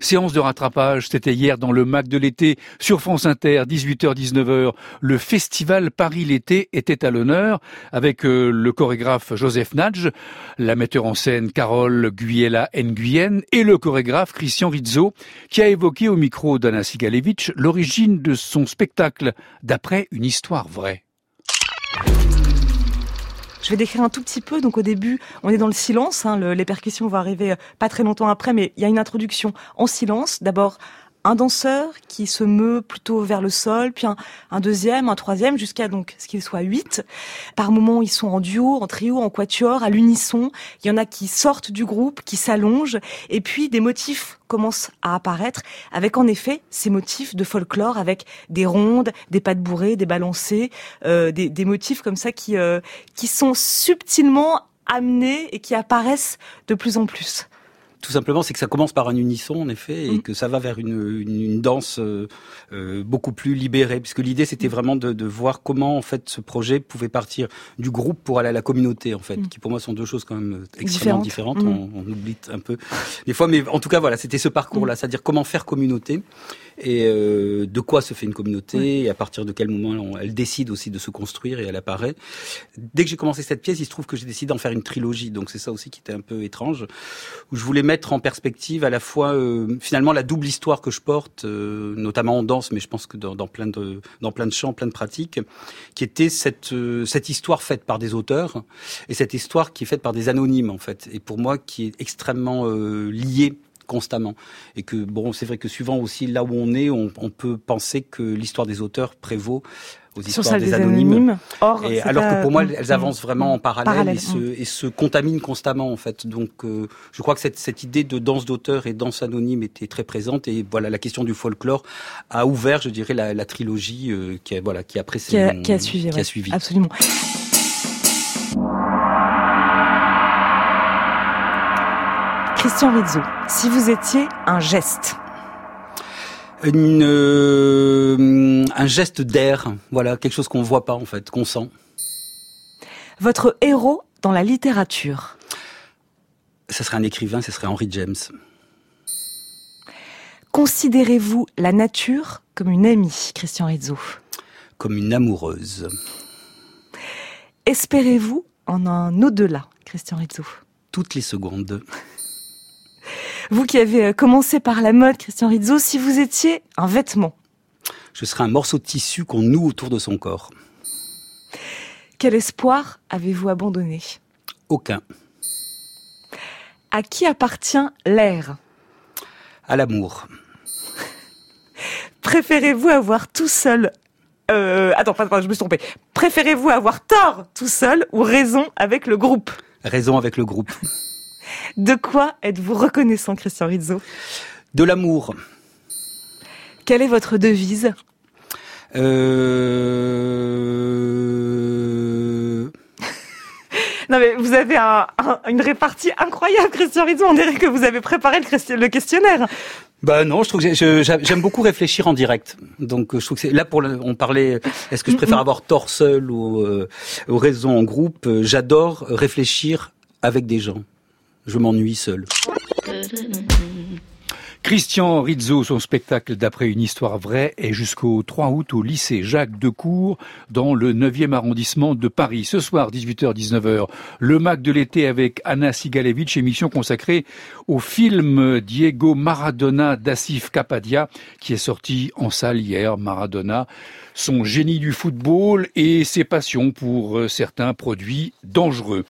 Séance de rattrapage, c'était hier dans le Mac de l'été sur France Inter, 18h-19h. Le festival Paris l'été était à l'honneur avec euh, le chorégraphe Joseph Nadj, la metteur en scène Carole Guyela Nguyen et le chorégraphe Christian Rizzo qui a évoqué au micro d'Anna Sigalevitch l'origine de son spectacle d'après une histoire vraie. Je vais décrire un tout petit peu. Donc au début, on est dans le silence. Hein, les percussions vont arriver euh, pas très longtemps après, mais il y a une introduction en silence. D'abord un danseur qui se meut plutôt vers le sol, puis un, deuxième, un troisième, jusqu'à donc ce qu'il soit huit. Par moments, ils sont en duo, en trio, en quatuor, à l'unisson. Il y en a qui sortent du groupe, qui s'allongent, et puis des motifs commencent à apparaître, avec en effet ces motifs de folklore, avec des rondes, des pattes bourrées, des balancés, euh, des, des, motifs comme ça qui euh, qui sont subtilement amenés et qui apparaissent de plus en plus. Tout simplement, c'est que ça commence par un unisson, en effet, et mm. que ça va vers une, une, une danse euh, euh, beaucoup plus libérée, puisque l'idée, c'était mm. vraiment de, de, voir comment, en fait, ce projet pouvait partir du groupe pour aller à la communauté, en fait, mm. qui pour moi sont deux choses quand même extrêmement différentes. On, on, oublie un peu des fois, mais en tout cas, voilà, c'était ce parcours-là, c'est-à-dire comment faire communauté et euh, de quoi se fait une communauté et à partir de quel moment elle décide aussi de se construire et elle apparaît. Dès que j'ai commencé cette pièce, il se trouve que j'ai décidé d'en faire une trilogie, donc c'est ça aussi qui était un peu étrange, où je voulais mettre en perspective à la fois euh, finalement la double histoire que je porte, euh, notamment en danse, mais je pense que dans, plein de dans plein de champs, plein de pratiques, qui était cette euh, cette histoire faite par des auteurs et cette histoire qui est faite par des anonymes en fait, et pour moi qui est extrêmement liée constamment. Et que, bon, c'est vrai que suivant aussi là où on est, on, on peut penser que l'histoire des auteurs prévaut aux histoires des, anonymes. Or, et alors que pour moi, elles avancent vraiment en parallèle, et, se, et, se, contaminent constamment en fait. Donc, euh, je crois que cette, cette idée de danse d'auteur et danse anonyme était très présente. Et voilà, la question du folklore a ouvert, je dirais, la, la trilogie euh, qui a voilà qui a précédé, qui a, suivi, qui a suivi. Absolument. Christian Rizzo, si vous étiez un geste une, euh, un geste d'air, voilà, quelque chose qu'on voit pas en fait, qu'on sent. Votre héros dans la littérature Ce serait un écrivain, ce serait Henry James. Considérez-vous la nature comme une amie, Christian Rizzo? Comme une amoureuse. Espérez-vous en un au-delà, Christian Rizzo? Toutes les secondes. Vous qui avez euh, commencé par la mode, Christian Rizzo, si vous étiez un vêtement Je serais un morceau de tissu qu'on noue autour de son corps. Quel espoir avez-vous abandonné? Aucun. À qui appartient l'air? À l'amour. Préférez-vous avoir tout seul euh, attends, pardon, je me suis trompée. Préférez-vous avoir tort tout seul ou raison avec le groupe? Raison avec le groupe. De quoi êtes-vous reconnaissant, Christian Rizzo? De l'amour. Quelle est votre devise? Euh... non mais vous avez une répartie incroyable, Christian Rizzo. On dirait que vous avez préparé le, questionnaire. Bah non, je trouve que j'aime beaucoup réfléchir en direct. Donc je trouve que là pour on parlait. Est-ce que je préfère avoir tort seul ou, euh, ou raison en groupe? J'adore réfléchir avec des gens je m'ennuie seul. Christian Rizzo, son spectacle d'après une histoire vraie est jusqu'au 3 août au lycée Jacques Decour dans le 9e arrondissement de Paris. Ce soir, 18h-19h, le Mac de l'été avec Anna Sigalevitch, émission consacrée au film Diego Maradona d'Assif Kapadia qui est sorti en salle hier. Maradona, son génie du football et ses passions pour certains produits dangereux.